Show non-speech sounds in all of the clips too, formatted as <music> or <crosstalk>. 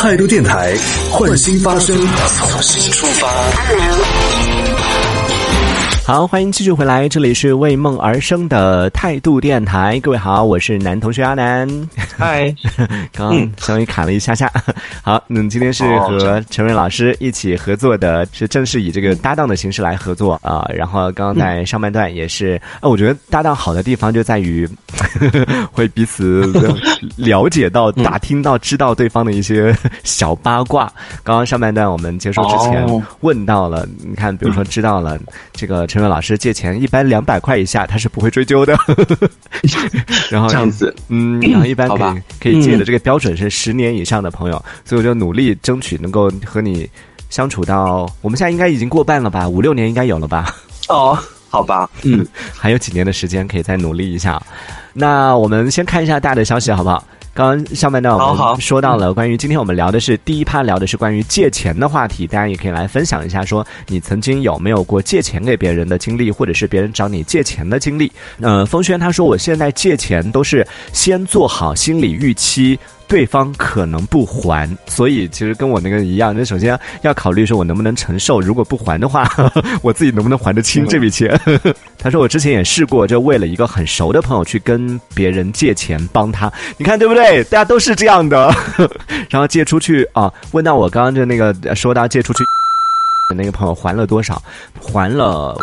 态度电台，换新发声，从新出发。好，欢迎继续回来，这里是为梦而生的态度电台。各位好，我是男同学阿南。嗨，<laughs> 刚刚稍微卡了一下下。<laughs> 好，那今天是和陈瑞老师一起合作的，是正式以这个搭档的形式来合作啊。然后刚刚在上半段也是，呃，我觉得搭档好的地方就在于 <laughs> 会彼此了解到、打听到、知道对方的一些小八卦。刚刚上半段我们结束之前问到了，你看，比如说知道了这个陈。老师借钱一般两百块以下他是不会追究的，<laughs> 然后这样子，嗯，<clears throat> 然后一般可以可以借的这个标准是十年以上的朋友，所以我就努力争取能够和你相处到我们现在应该已经过半了吧，五六年应该有了吧？哦，好吧，嗯，还有几年的时间可以再努力一下。那我们先看一下大的消息好不好？刚刚上半段我们说到了关于今天我们聊的是第一趴聊的是关于借钱的话题，大家也可以来分享一下，说你曾经有没有过借钱给别人的经历，或者是别人找你借钱的经历。呃，风轩他说我现在借钱都是先做好心理预期。对方可能不还，所以其实跟我那个一样。那首先要考虑说，我能不能承受？如果不还的话，<laughs> 我自己能不能还得清这笔钱？<laughs> 他说我之前也试过，就为了一个很熟的朋友去跟别人借钱帮他。你看对不对？大家都是这样的。<laughs> 然后借出去啊，问到我刚刚就那个说到借出去，那个朋友还了多少？还了。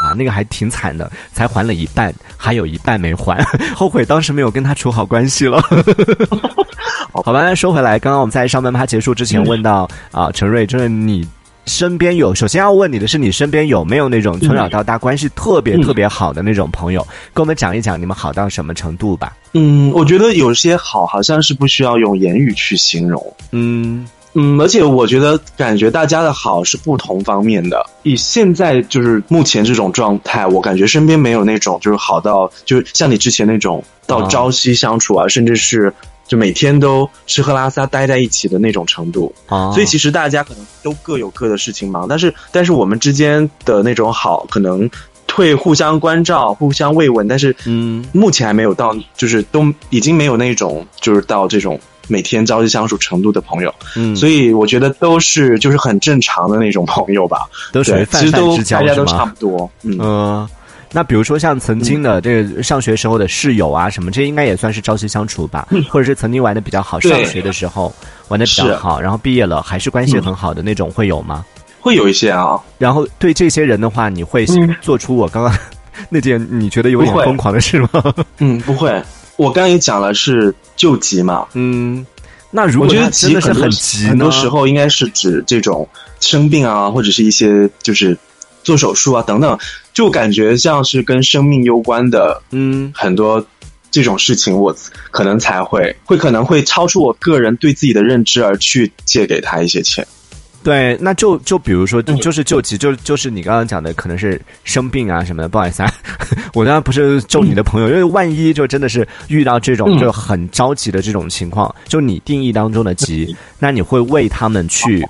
啊，那个还挺惨的，才还了一半，还有一半没还，<laughs> 后悔当时没有跟他处好关系了。<laughs> 好吧，说回来，刚刚我们在上半趴结束之前问到啊，陈瑞，就是你身边有，首先要问你的是，你身边有没有那种从小到大关系特别特别好的那种朋友，跟我们讲一讲你们好到什么程度吧？嗯，我觉得有些好，好像是不需要用言语去形容。嗯。嗯，而且我觉得，感觉大家的好是不同方面的。以现在就是目前这种状态，我感觉身边没有那种就是好到，就是像你之前那种到朝夕相处啊，甚至是就每天都吃喝拉撒待在一起的那种程度。啊，所以其实大家可能都各有各的事情忙，但是但是我们之间的那种好，可能会互相关照、互相慰问，但是嗯，目前还没有到，就是都已经没有那种就是到这种。每天朝夕相处程度的朋友，嗯，所以我觉得都是就是很正常的那种朋友吧，都属于泛泛之交大家都差不多，嗯。那比如说像曾经的这个上学时候的室友啊什么，这应该也算是朝夕相处吧，嗯。或者是曾经玩的比较好，上学的时候玩的比较好，然后毕业了还是关系很好的那种，会有吗？会有一些啊。然后对这些人的话，你会做出我刚刚 <laughs> 那件你觉得有点疯狂的事吗？<laughs> 嗯，不会。我刚也讲了是救急嘛，嗯，那如果我觉得急是很急，很多时候应该是指这种生病啊，或者是一些就是做手术啊等等，就感觉像是跟生命攸关的，嗯，很多这种事情，我可能才会会可能会超出我个人对自己的认知而去借给他一些钱。对，那就就比如说，就就是救急，就就是你刚刚讲的，可能是生病啊什么的。不好意思啊，<laughs> 我当然不是救你的朋友，因为万一就真的是遇到这种就很着急的这种情况，就你定义当中的急，那你会为他们去，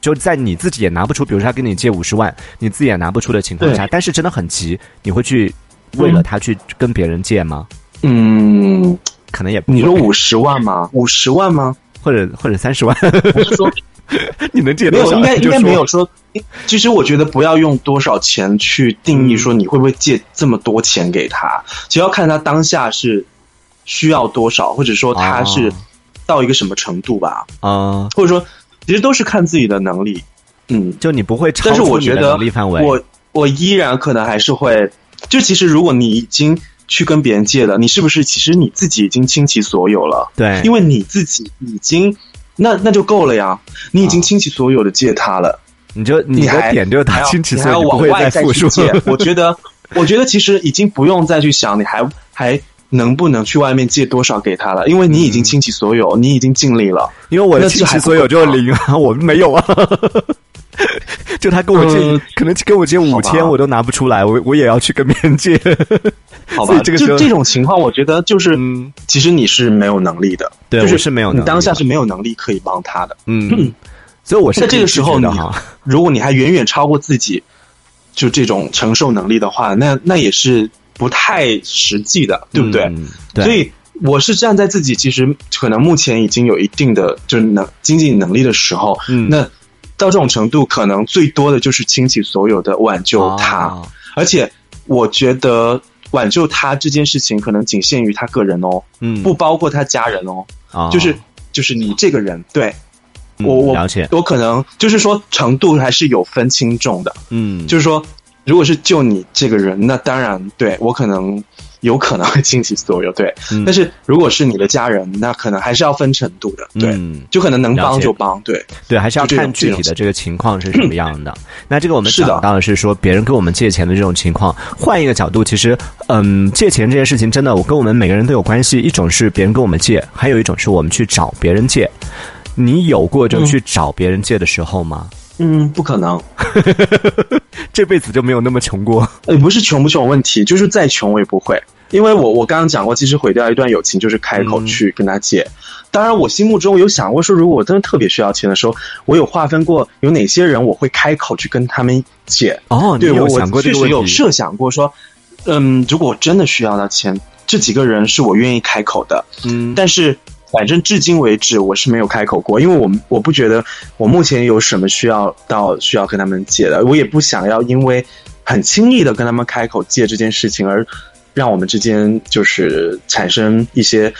就在你自己也拿不出，比如说他跟你借五十万，你自己也拿不出的情况下，但是真的很急，你会去为了他去跟别人借吗？嗯，可能也你说五十万吗？五十万吗？或者或者三十万？<laughs> 我是说。<laughs> 你能借没有？应该应该没有说。其实我觉得不要用多少钱去定义说你会不会借这么多钱给他，只要看他当下是需要多少，或者说他是到一个什么程度吧。啊，或者说其实都是看自己的能力。嗯，就你不会超出你的能力范围。我我依然可能还是会。就其实如果你已经去跟别人借了，你是不是其实你自己已经倾其所有了？对，因为你自己已经。那那就够了呀！你已经倾其所有的借他了，你就你还点就他倾其所有，往外再去借。我觉得，我觉得其实已经不用再去想你还还能不能去外面借多少给他了，因为你已经倾其所有，你已经尽力了。因为我的倾其所有就零啊，我没有啊。<laughs> 就他跟我借，可能跟我借五千，我都拿不出来，我我也要去跟别人借。<laughs> 好吧，就这种情况，我觉得就是，其实你是没有能力的，对，就是是没有，你当下是没有能力可以帮他的。嗯，所以我是在这个时候，你如果你还远远超过自己，就这种承受能力的话，那那也是不太实际的，对不对？所以我是站在自己其实可能目前已经有一定的就是能经济能力的时候，嗯，那到这种程度，可能最多的就是倾其所有的挽救他，而且我觉得挽救他这件事情可能仅限于他个人哦，嗯，不包括他家人哦，啊，就是就是你这个人，对。我我了解，我可能就是说程度还是有分轻重的，嗯，就是说如果是救你这个人，那当然对我可能。有可能会倾其所有，对。但是如果是你的家人，那可能还是要分程度的，对。就可能能帮就帮，对。对，还是要看具体的这个情况是什么样的。那这个我们讲到的是说，别人跟我们借钱的这种情况。换一个角度，其实，嗯，借钱这件事情真的，我跟我们每个人都有关系。一种是别人跟我们借，还有一种是我们去找别人借。你有过就去找别人借的时候吗？嗯，不可能，<laughs> 这辈子就没有那么穷过。也，不是穷不穷问题，就是再穷我也不会，因为我我刚刚讲过，其实毁掉一段友情就是开口去跟他借。当然，我心目中有想过说，如果我真的特别需要钱的时候，我有划分过有哪些人我会开口去跟他们借。哦，对我想过确实有设想过说，嗯，如果我真的需要到钱，这几个人是我愿意开口的。嗯，但是。反正至今为止，我是没有开口过，因为我我不觉得我目前有什么需要到需要跟他们借的，我也不想要因为很轻易的跟他们开口借这件事情而让我们之间就是产生一些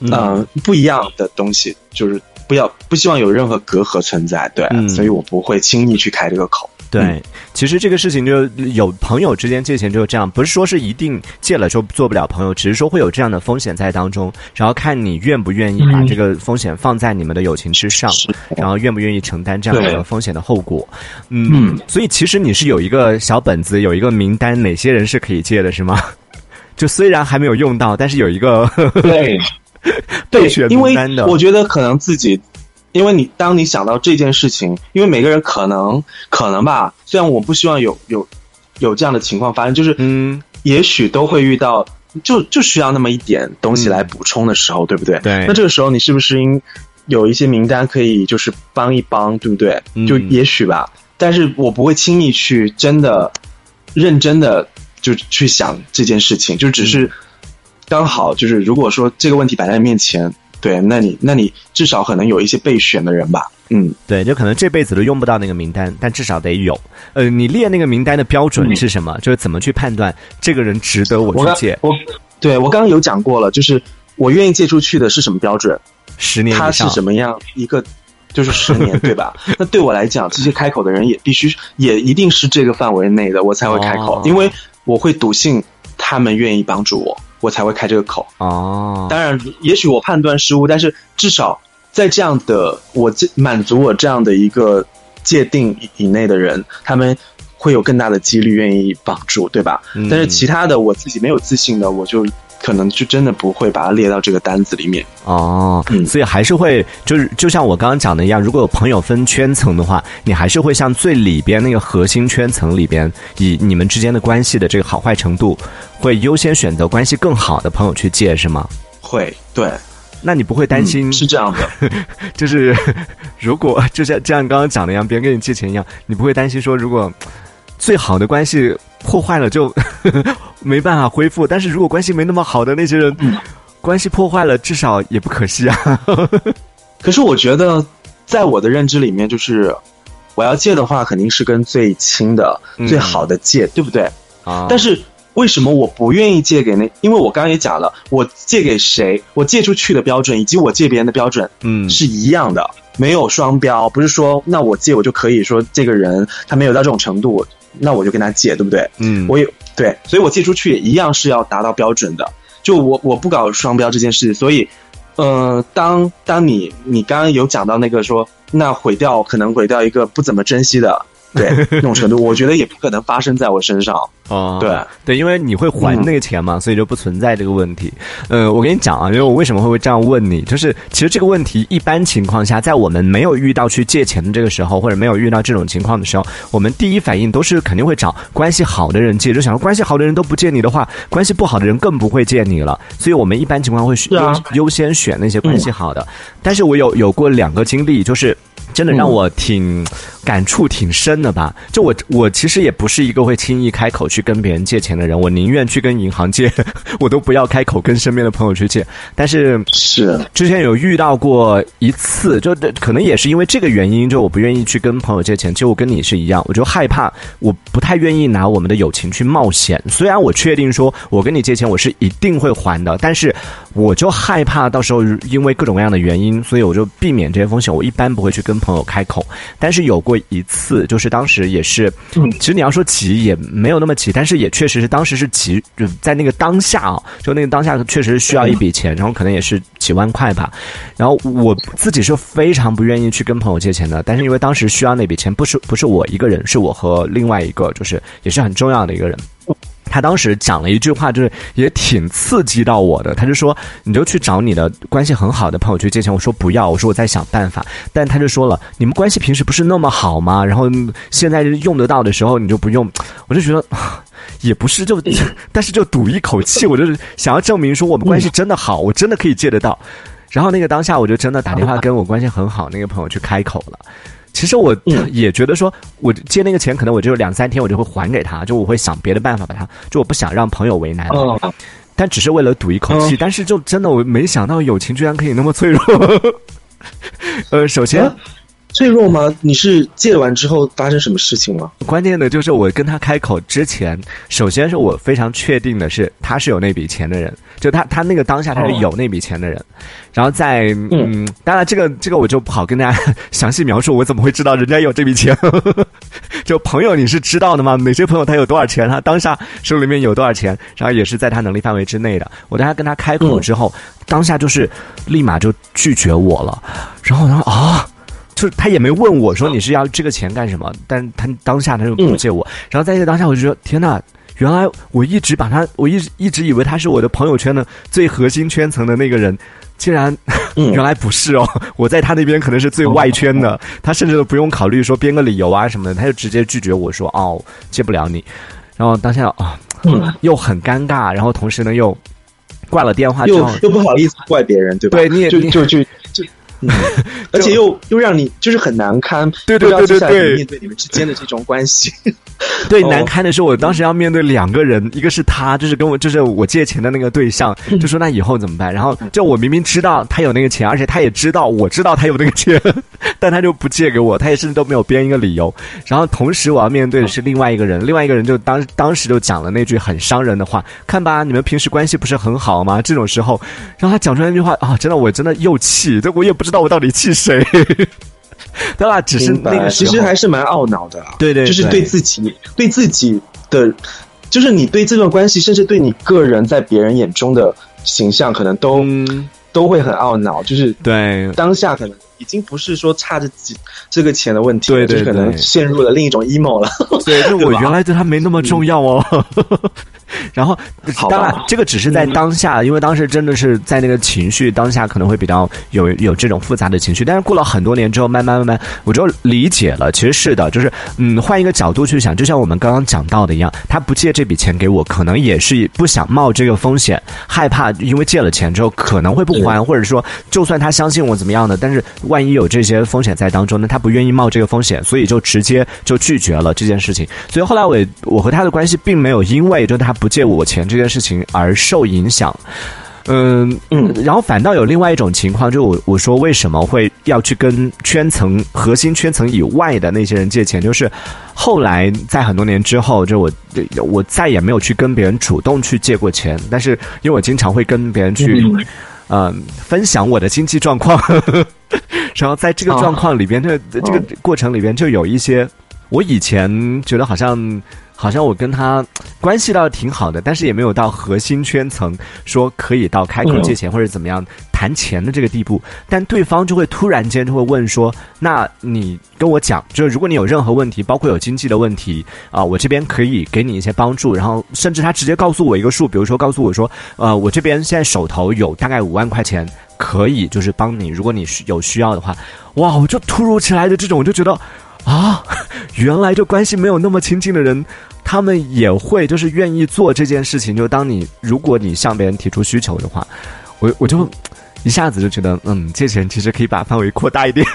嗯。不一样的东西，就是不要不希望有任何隔阂存在，对，所以我不会轻易去开这个口。对，其实这个事情就有朋友之间借钱就是这样，不是说是一定借了就做不了朋友，只是说会有这样的风险在当中，然后看你愿不愿意把这个风险放在你们的友情之上，然后愿不愿意承担这样的风险的后果。嗯，所以其实你是有一个小本子，有一个名单，哪些人是可以借的，是吗？<laughs> 就虽然还没有用到，但是有一个对 <laughs> 备选名单的，我觉得可能自己。因为你当你想到这件事情，因为每个人可能可能吧，虽然我不希望有有有这样的情况发生，就是嗯，也许都会遇到，就就需要那么一点东西来补充的时候，对不对？对。那这个时候你是不是应有一些名单可以就是帮一帮，对不对？就也许吧，但是我不会轻易去真的认真的就去想这件事情，就只是刚好就是如果说这个问题摆在面前。对，那你那你至少可能有一些备选的人吧，嗯，对，就可能这辈子都用不到那个名单，但至少得有。呃，你列那个名单的标准是什么？就是怎么去判断这个人值得我去借？我，对我刚刚有讲过了，就是我愿意借出去的是什么标准？十年他是什么样一个？就是十年，对吧？<laughs> 那对我来讲，这些开口的人也必须也一定是这个范围内的，我才会开口，因为我会笃信他们愿意帮助我。我才会开这个口哦。当然，也许我判断失误，但是至少在这样的我这满足我这样的一个界定以内的人，他们会有更大的几率愿意帮助，对吧？但是其他的我自己没有自信的，我就。可能就真的不会把它列到这个单子里面哦，所以还是会就是就像我刚刚讲的一样，如果有朋友分圈层的话，你还是会像最里边那个核心圈层里边，以你们之间的关系的这个好坏程度，会优先选择关系更好的朋友去借，是吗？会，对。那你不会担心是这样的？<laughs> 就是如果就像这样刚刚讲的一样，别人跟你借钱一样，你不会担心说如果最好的关系。破坏了就没办法恢复，但是如果关系没那么好的那些人，关系破坏了至少也不可惜啊。<laughs> 可是我觉得，在我的认知里面，就是我要借的话，肯定是跟最亲的、最好的借，对不对？啊。但是为什么我不愿意借给那？因为我刚刚也讲了，我借给谁，我借出去的标准以及我借别人的标准，嗯，是一样的，没有双标。不是说那我借我就可以说这个人他没有到这种程度。那我就跟他借，对不对？嗯，我也对，所以我借出去一样是要达到标准的。就我我不搞双标这件事，所以，呃，当当你你刚刚有讲到那个说，那毁掉可能毁掉一个不怎么珍惜的。<laughs> 对那种程度，我觉得也不可能发生在我身上。<laughs> 哦，对对，因为你会还那个钱嘛，所以就不存在这个问题。呃，我跟你讲啊，因为我为什么会这样问你，就是其实这个问题一般情况下，在我们没有遇到去借钱的这个时候，或者没有遇到这种情况的时候，我们第一反应都是肯定会找关系好的人借，就想说关系好的人都不借你的话，关系不好的人更不会借你了。所以我们一般情况会优优先选那些关系好的。但是我有有过两个经历，就是。真的让我挺感触挺深的吧？就我我其实也不是一个会轻易开口去跟别人借钱的人，我宁愿去跟银行借，<laughs> 我都不要开口跟身边的朋友去借。但是是之前有遇到过一次，就可能也是因为这个原因，就我不愿意去跟朋友借钱。其实我跟你是一样，我就害怕，我不太愿意拿我们的友情去冒险。虽然我确定说我跟你借钱我是一定会还的，但是我就害怕到时候因为各种各样的原因，所以我就避免这些风险。我一般不会去跟朋友开口。但是有过一次，就是当时也是，其实你要说急也没有那么急，但是也确实是当时是急，就在那个当下啊，就那个当下确实是需要一笔钱，然后可能也是几万块吧。然后我自己是非常不愿意去跟朋友借钱的，但是因为当时需要那笔钱，不是不是我一个人，是我和另外一个就是也是很重要的一个人。他当时讲了一句话，就是也挺刺激到我的。他就说：“你就去找你的关系很好的朋友去借钱。”我说：“不要。”我说：“我在想办法。”但他就说了：“你们关系平时不是那么好吗？然后现在用得到的时候你就不用。”我就觉得也不是，<laughs> 就但是就赌一口气，我就是想要证明说我们关系真的好，我真的可以借得到。然后那个当下，我就真的打电话跟我关系很好那个朋友去开口了。其实我也觉得说，我借那个钱，可能我就两三天我就会还给他，就我会想别的办法把他，就我不想让朋友为难，但只是为了赌一口气。但是就真的我没想到友情居然可以那么脆弱。<laughs> 呃，首先。脆弱吗？你是借完之后发生什么事情了？关键的就是我跟他开口之前，首先是我非常确定的是他是有那笔钱的人，就他他那个当下他是有那笔钱的人，然后在嗯，当然这个这个我就不好跟大家 <laughs> 详细描述，我怎么会知道人家有这笔钱？<laughs> 就朋友你是知道的吗？哪些朋友他有多少钱？他当下手里面有多少钱？然后也是在他能力范围之内的。我当他跟他开口之后，当下就是立马就拒绝我了，然后他说啊。就他也没问我说你是要这个钱干什么，但他当下他就不借我，然后在这个当下我就说天呐，原来我一直把他，我一直一直以为他是我的朋友圈的最核心圈层的那个人，竟然 <laughs> 原来不是哦，我在他那边可能是最外圈的，他甚至都不用考虑说编个理由啊什么的，他就直接拒绝我说哦借不了你，然后当下啊又很尴尬，然后同时呢又挂了电话，又又不好意思怪别人对吧？对，你也就就就就。<laughs> 而且又又让你就是很难堪，对对对对对，面对你们之间的这种关系，对 <laughs> 难堪的是，我当时要面对两个人，一个是他，就是跟我就是我借钱的那个对象，<laughs> 就说那以后怎么办？然后就我明明知道他有那个钱，而且他也知道我知道他有那个钱，但他就不借给我，他也甚至都没有编一个理由。然后同时我要面对的是另外一个人，另外一个人就当当时就讲了那句很伤人的话：“看吧，你们平时关系不是很好吗？”这种时候，然后他讲出来那句话啊，真的我真的又气，这我也不知道。知道我到底气谁？<laughs> 对吧？只是那个，其实还是蛮懊恼的。对对，就是对自己，对自己的，就是你对这段关系，甚至对你个人在别人眼中的形象，可能都都会很懊恼。就是对当下，可能已经不是说差这几这个钱的问题，对对，可能陷入了另一种 emo 了。对，就我 <laughs> 原来对他没那么重要哦。<laughs> 然后，当然，这个只是在当下，因为当时真的是在那个情绪当下，可能会比较有有这种复杂的情绪。但是过了很多年之后，慢慢慢慢，我就理解了。其实是的，就是嗯，换一个角度去想，就像我们刚刚讲到的一样，他不借这笔钱给我，可能也是不想冒这个风险，害怕因为借了钱之后可能会不还，或者说就算他相信我怎么样的，但是万一有这些风险在当中，那他不愿意冒这个风险，所以就直接就拒绝了这件事情。所以后来我我和他的关系并没有因为就他。不借我钱这件事情而受影响，嗯嗯，然后反倒有另外一种情况，就我我说为什么会要去跟圈层核心圈层以外的那些人借钱，就是后来在很多年之后，就我我再也没有去跟别人主动去借过钱，但是因为我经常会跟别人去嗯。分享我的经济状况，<laughs> 然后在这个状况里边，这这个过程里边就有一些我以前觉得好像。好像我跟他关系倒挺好的，但是也没有到核心圈层，说可以到开口借钱或者怎么样谈钱的这个地步。但对方就会突然间就会问说：“那你跟我讲，就是如果你有任何问题，包括有经济的问题啊，我这边可以给你一些帮助。然后甚至他直接告诉我一个数，比如说告诉我说，呃，我这边现在手头有大概五万块钱，可以就是帮你，如果你有需要的话，哇，我就突如其来的这种，我就觉得啊，<laughs> 原来就关系没有那么亲近的人。”他们也会就是愿意做这件事情，就当你如果你向别人提出需求的话，我我就一下子就觉得，嗯，借钱其实可以把范围扩大一点。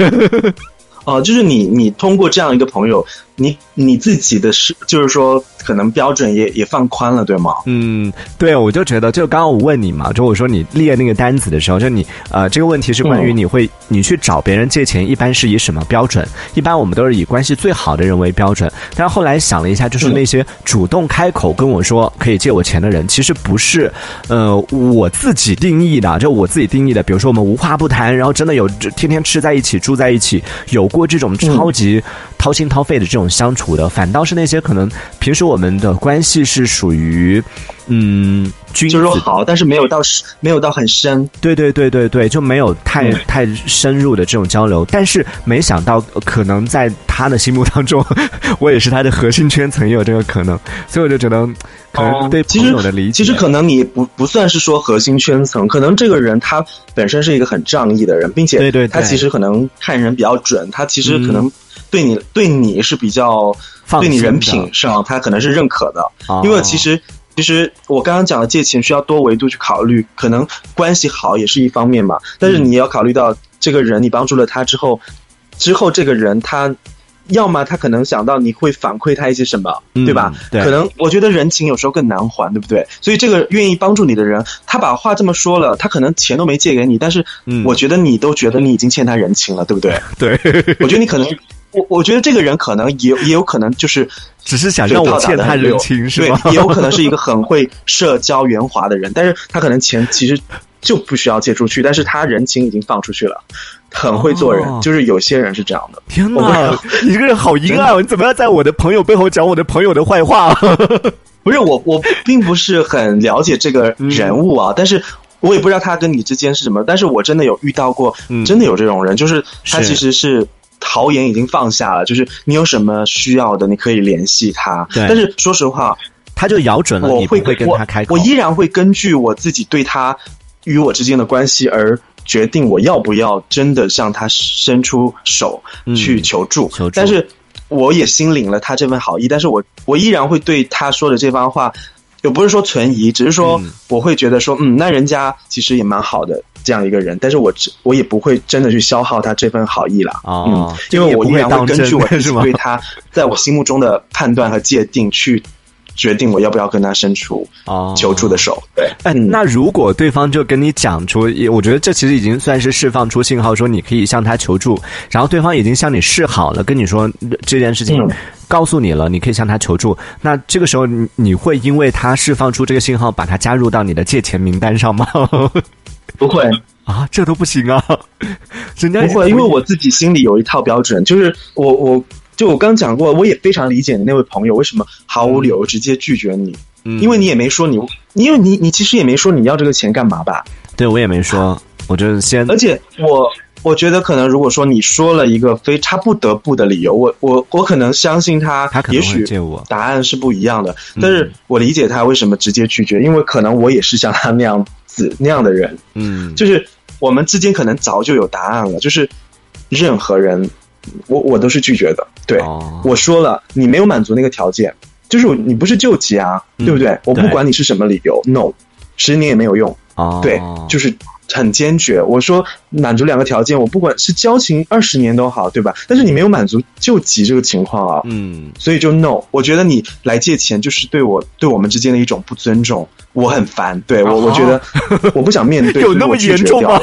呃，<laughs> 就是你你通过这样一个朋友，你你自己的是就是说可能标准也也放宽了，对吗？嗯，对，我就觉得就刚刚我问你嘛，就我说你列那个单子的时候，就你呃这个问题是关于你会你去找别人借钱，一般是以什么标准？一般我们都是以关系最好的人为标准。但后来想了一下，就是那些主动开口跟我说可以借我钱的人，其实不是呃我自己定义的，就我自己定义的。比如说我们无话不谈，然后真的有天天吃在一起住在一起，有过这种超级掏心掏肺的这种相处的，反倒是那些可能平时我们的关系是属于嗯。就是说好，但是没有到没有到很深，对对对对对，就没有太太深入的这种交流。但是没想到，可能在他的心目当中，<laughs> 我也是他的核心圈层，也有这个可能。所以我就觉得，可能对朋友的理解，其实可能你不不算是说核心圈层，可能这个人他本身是一个很仗义的人，并且对对，他其实可能看人比较准，他其实可能对你对你是比较对你人品上，他可能是认可的，因为其实。其实我刚刚讲的借钱需要多维度去考虑，可能关系好也是一方面嘛。但是你要考虑到这个人，你帮助了他之后，之后这个人他，要么他可能想到你会反馈他一些什么，对吧？可能我觉得人情有时候更难还，对不对？所以这个愿意帮助你的人，他把话这么说了，他可能钱都没借给你，但是我觉得你都觉得你已经欠他人情了，对不对？<laughs> 对，我觉得你可能。我我觉得这个人可能也也有可能就是只是想让我欠他人情，是吧？也有可能是一个很会社交圆滑的人，但是他可能钱其实就不需要借出去，但是他人情已经放出去了，很会做人。就是有些人是这样的。天哪，你这个人好阴暗！你怎么要在我的朋友背后讲我的朋友的坏话？<laughs> 不是我，我并不是很了解这个人物啊，但是我也不知道他跟你之间是什么。但是我真的有遇到过，真的有这种人，就是他其实是。豪言已经放下了，就是你有什么需要的，你可以联系他。但是说实话，他就咬准了，我会跟他开口。我依然会根据我自己对他与我之间的关系而决定我要不要真的向他伸出手去求助。但是我也心领了他这份好意，但是我我依然会对他说的这番话，也不是说存疑，只是说我会觉得说，嗯，那人家其实也蛮好的。这样一个人，但是我我也不会真的去消耗他这份好意了，嗯，因为我依然会根据我自己对他在我心目中的判断和界定去决定我要不要跟他伸出求助的手。对，哎，那如果对方就跟你讲出，我觉得这其实已经算是释放出信号，说你可以向他求助，然后对方已经向你示好了，跟你说这件事情告诉你了，你可以向他求助。那这个时候你你会因为他释放出这个信号，把他加入到你的借钱名单上吗？不会啊，这都不行啊！<laughs> 人家不会，因为我自己心里有一套标准，就是我我就我刚讲过，我也非常理解你那位朋友为什么毫无理由直接拒绝你，因为你也没说你，因为你你其实也没说你要这个钱干嘛吧？对我也没说，我就先，而且我我觉得可能如果说你说了一个非他不得不的理由，我我我可能相信他，他也许答案是不一样的，但是我理解他为什么直接拒绝，因为可能我也是像他那样子。那样的人，嗯，就是我们之间可能早就有答案了。就是任何人，我我都是拒绝的。对，我说了，你没有满足那个条件，就是你不是救急啊，对不对？我不管你是什么理由，no，十年也没有用。哦，对，就是。很坚决，我说满足两个条件，我不管是交情二十年都好，对吧？但是你没有满足救急这个情况啊，嗯，所以就 no。我觉得你来借钱就是对我对我们之间的一种不尊重，我很烦。对我，我觉得我不想面对，<laughs> 有那么严重吗？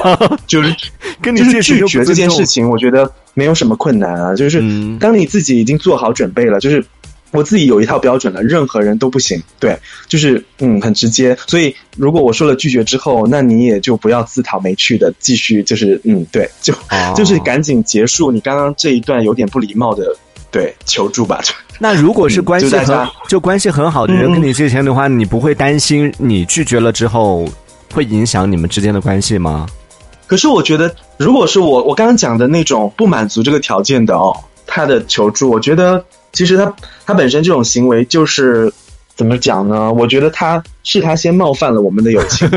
就是 <laughs> 跟你拒绝这件事情，我觉得没有什么困难啊。就是当你自己已经做好准备了，就是。我自己有一套标准了，任何人都不行。对，就是嗯，很直接。所以如果我说了拒绝之后，那你也就不要自讨没趣的继续，就是嗯，对，就 <laughs> 就是赶紧结束你刚刚这一段有点不礼貌的对求助吧。<laughs> 那如果是关系很就关系很好的人跟你借钱的话，你不会担心你拒绝了之后会影响你们之间的关系吗？可是我觉得，如果是我我刚刚讲的那种不满足这个条件的哦，他的求助，我觉得。其实他他本身这种行为就是怎么讲呢？我觉得他是他先冒犯了我们的友情，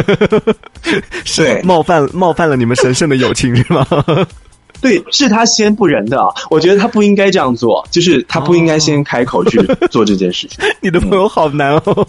<laughs> 对，冒犯冒犯了你们神圣的友情是吗？<laughs> 对，是他先不仁的。我觉得他不应该这样做，就是他不应该先开口去做这件事情。<laughs> 你的朋友好难哦，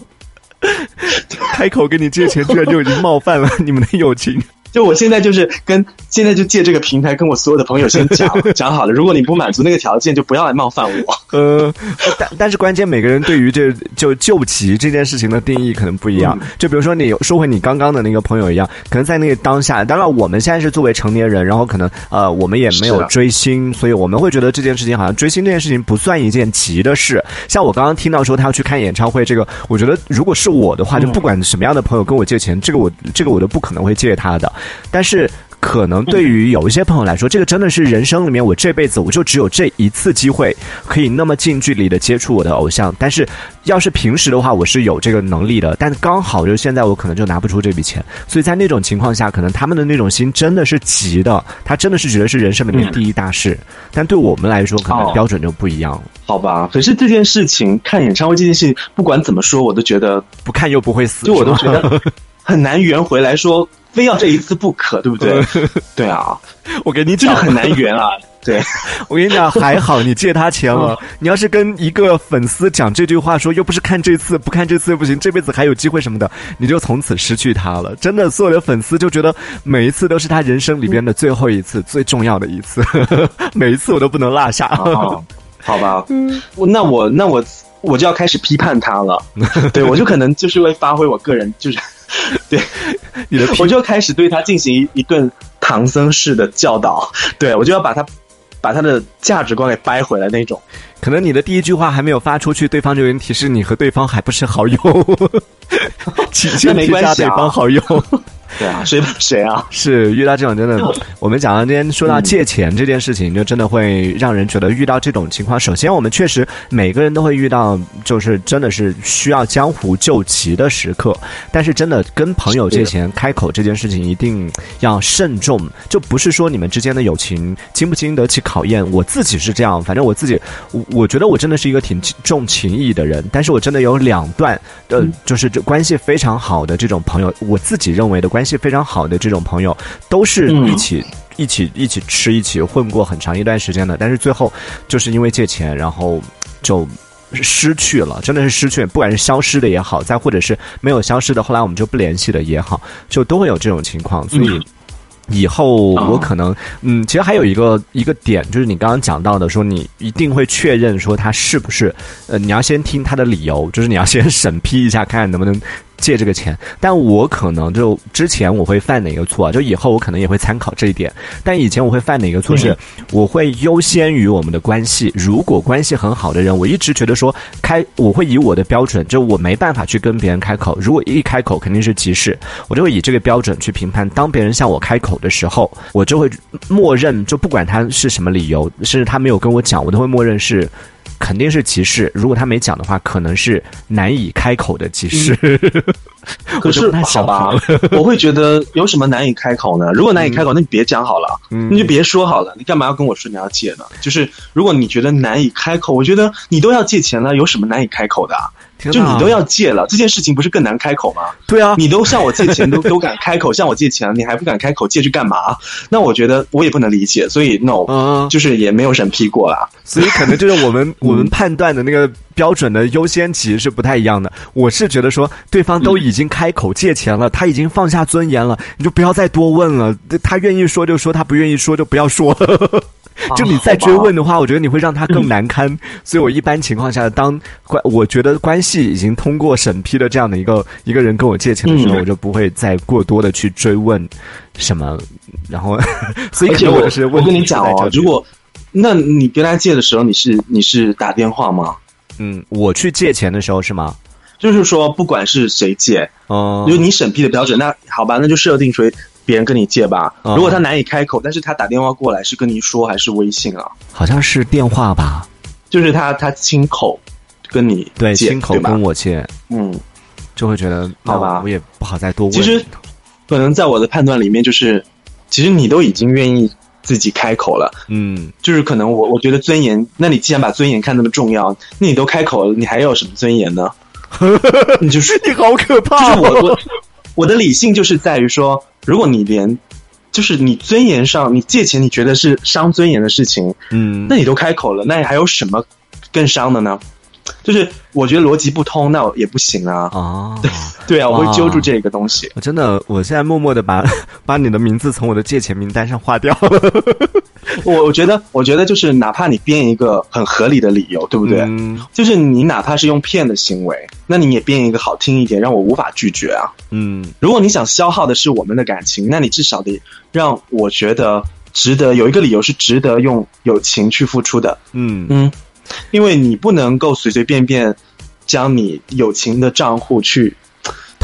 开口跟你借钱，居然就已经冒犯了你们的友情。就我现在就是跟现在就借这个平台跟我所有的朋友先讲讲好了，如果你不满足那个条件，就不要来冒犯我。<laughs> 呃，但但是关键每个人对于这就救急这件事情的定义可能不一样。就比如说你说回你刚刚的那个朋友一样，可能在那个当下，当然我们现在是作为成年人，然后可能呃我们也没有追星，所以我们会觉得这件事情好像追星这件事情不算一件急的事。像我刚刚听到说他要去看演唱会，这个我觉得如果是我的话，就不管什么样的朋友跟我借钱，这个我这个我都不可能会借他的。但是，可能对于有一些朋友来说，这个真的是人生里面我这辈子我就只有这一次机会，可以那么近距离的接触我的偶像。但是，要是平时的话，我是有这个能力的。但刚好就是现在，我可能就拿不出这笔钱。所以在那种情况下，可能他们的那种心真的是急的，他真的是觉得是人生里面第一大事。但对我们来说，可能标准就不一样了。好吧，可是这件事情，看演唱会这件事情，不管怎么说，我都觉得 <laughs> 不看又不会死，就我都觉得很难圆回来说。非要这一次不可，对不对？<laughs> 对啊，我跟你讲，很难圆啊。对，<laughs> 我跟你讲，还好你借他钱了。你要是跟一个粉丝讲这句话，说又不是看这次，不看这次又不行，这辈子还有机会什么的，你就从此失去他了。真的，所有的粉丝就觉得每一次都是他人生里边的最后一次，最重要的一次，<laughs> 每一次我都不能落下。好吧，嗯那我那我我就要开始批判他了。对我就可能就是会发挥我个人就是。<laughs> 对，你的我就开始对他进行一一顿唐僧式的教导，对我就要把他把他的价值观给掰回来那种。可能你的第一句话还没有发出去，对方就已经提示你和对方还不是好友，<laughs> 请先添加对方好友。<laughs> 对啊，谁谁啊？<laughs> 是遇到这种真的，我们讲到今天说到借钱这件事情，就真的会让人觉得遇到这种情况。首先，我们确实每个人都会遇到，就是真的是需要江湖救急的时刻。但是，真的跟朋友借钱开口这件事情一定要慎重，就不是说你们之间的友情经不经得起考验。我自己是这样，反正我自己，我我觉得我真的是一个挺重情义的人。但是我真的有两段，呃，就是这关系非常好的这种朋友，我自己认为的关系。关系非常好的这种朋友，都是一起一起一起吃、一起混过很长一段时间的。但是最后就是因为借钱，然后就失去了，真的是失去。不管是消失的也好，再或者是没有消失的，后来我们就不联系的也好，就都会有这种情况。所以以后我可能，嗯，其实还有一个一个点，就是你刚刚讲到的，说你一定会确认说他是不是，呃，你要先听他的理由，就是你要先审批一下，看看能不能。借这个钱，但我可能就之前我会犯哪个错啊？就以后我可能也会参考这一点。但以前我会犯哪个错是，我会优先于我们的关系。如果关系很好的人，我一直觉得说开，我会以我的标准，就我没办法去跟别人开口。如果一开口肯定是急事，我就会以这个标准去评判。当别人向我开口的时候，我就会默认，就不管他是什么理由，甚至他没有跟我讲，我都会默认是。肯定是歧视。如果他没讲的话，可能是难以开口的歧视。<laughs> 可是好吧，我会觉得有什么难以开口呢？如果难以开口，那你别讲好了，你就别说好了。你干嘛要跟我说你要借呢？就是如果你觉得难以开口，我觉得你都要借钱了，有什么难以开口的？就你都要借了，这件事情不是更难开口吗？对啊，你都向我借钱，都 <laughs> 都敢开口向我借钱，你还不敢开口借去干嘛？那我觉得我也不能理解，所以 no，就是也没有审批过啦。所以可能就是我们 <laughs> 我们判断的那个标准的优先级是不太一样的。我是觉得说，对方都已经开口借钱了，他已经放下尊严了，你就不要再多问了。他愿意说就说，他不愿意说就不要说。就你再追问的话，我觉得你会让他更难堪。所以我一般情况下，当关我觉得关系已经通过审批的这样的一个一个人跟我借钱的时候，我就不会再过多的去追问什么。然后，所以而且我是我跟你讲哦，如果那你跟他借的时候，你是你是打电话吗？嗯，我去借钱的时候是吗？就是说，不管是谁借，哦，因为你审批的标准，那好吧，那就设定为。别人跟你借吧，如果他难以开口，但是他打电话过来是跟你说还是微信啊？好像是电话吧，就是他他亲口跟你对亲口跟我借，嗯，就会觉得好吧，我也不好再多问。其实可能在我的判断里面，就是其实你都已经愿意自己开口了，嗯，就是可能我我觉得尊严，那你既然把尊严看那么重要，那你都开口了，你还有什么尊严呢？<laughs> 你就是你好可怕，就是我我。我的理性就是在于说，如果你连，就是你尊严上，你借钱你觉得是伤尊严的事情，嗯，那你都开口了，那你还有什么更伤的呢？就是我觉得逻辑不通，那也不行啊。啊，对对啊，我会揪住这个东西。我真的，我现在默默的把 <laughs> 把你的名字从我的借钱名单上划掉了。我我觉得，我觉得就是哪怕你编一个很合理的理由，对不对？嗯。就是你哪怕是用骗的行为，那你也编一个好听一点，让我无法拒绝啊。嗯。如果你想消耗的是我们的感情，那你至少得让我觉得值得，有一个理由是值得用友情去付出的。嗯嗯。因为你不能够随随便便将你友情的账户去。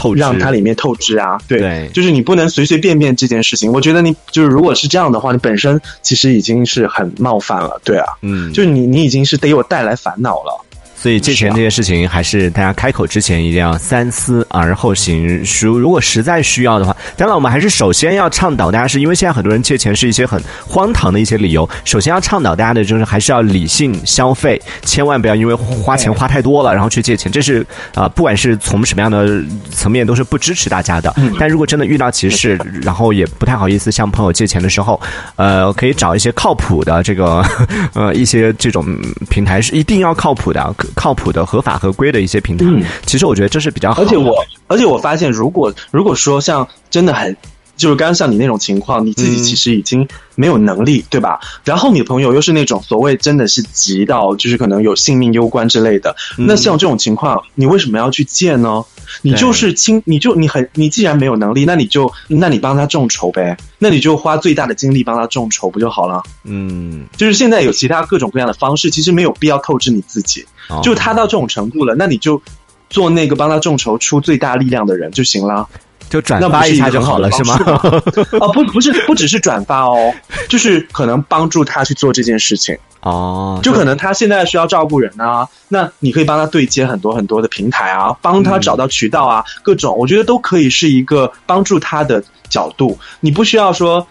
透让它里面透支啊，对，就是你不能随随便便这件事情。我觉得你就是如果是这样的话，你本身其实已经是很冒犯了，对啊，嗯，就是你你已经是给我带来烦恼了。所以借钱这件事情，还是大家开口之前一定要三思而后行。如如果实在需要的话，当然我们还是首先要倡导大家，是因为现在很多人借钱是一些很荒唐的一些理由。首先要倡导大家的就是还是要理性消费，千万不要因为花钱花太多了，然后去借钱。这是啊，不管是从什么样的层面，都是不支持大家的。但如果真的遇到歧视，然后也不太好意思向朋友借钱的时候，呃，可以找一些靠谱的这个 <laughs> 呃一些这种平台，是一定要靠谱的。靠谱的、合法合规的一些平台，其实我觉得这是比较好。而且我，而且我发现，如果如果说像真的很，就是刚刚像你那种情况，你自己其实已经没有能力，对吧？然后你的朋友又是那种所谓真的是急到，就是可能有性命攸关之类的，那像这种情况，你为什么要去借呢？你就是亲，你就你很，你既然没有能力，那你就，那你帮他众筹呗，那你就花最大的精力帮他众筹不就好了？嗯，就是现在有其他各种各样的方式，其实没有必要透支你自己。就他到这种程度了，那你就做那个帮他众筹出最大力量的人就行了，就转发一下就好了，是吗？<laughs> 哦，不，不是，不只是转发哦，就是可能帮助他去做这件事情。哦，就可能他现在需要照顾人啊，那你可以帮他对接很多很多的平台啊，帮他找到渠道啊，各种我觉得都可以是一个帮助他的角度。你不需要说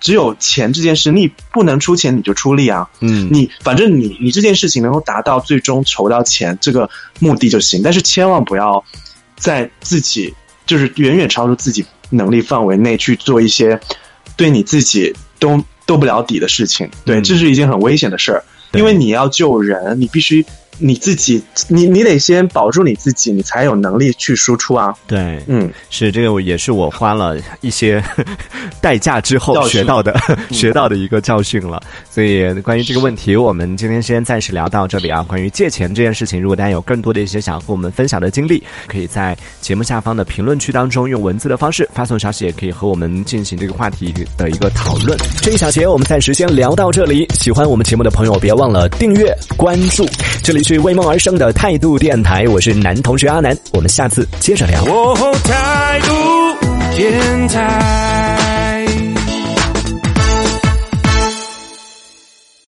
只有钱这件事，你不能出钱你就出力啊。嗯，你反正你你这件事情能够达到最终筹到钱这个目的就行，但是千万不要在自己就是远远超出自己能力范围内去做一些对你自己都。斗不了底的事情，对，这是一件很危险的事儿，因为你要救人，你必须。你自己，你你得先保住你自己，你才有能力去输出啊。对，嗯，是这个，也是我花了一些 <laughs> 代价之后学到的，<laughs> 学到的一个教训了。所以，关于这个问题，我们今天先暂时聊到这里啊。关于借钱这件事情，如果大家有更多的一些想和我们分享的经历，可以在节目下方的评论区当中用文字的方式发送消息，也可以和我们进行这个话题的一个讨论。这一小节我们暂时先聊到这里。喜欢我们节目的朋友，别忘了订阅关注。这里是。为梦而生的态度电台，我是男同学阿南，我们下次接着聊。态度电台。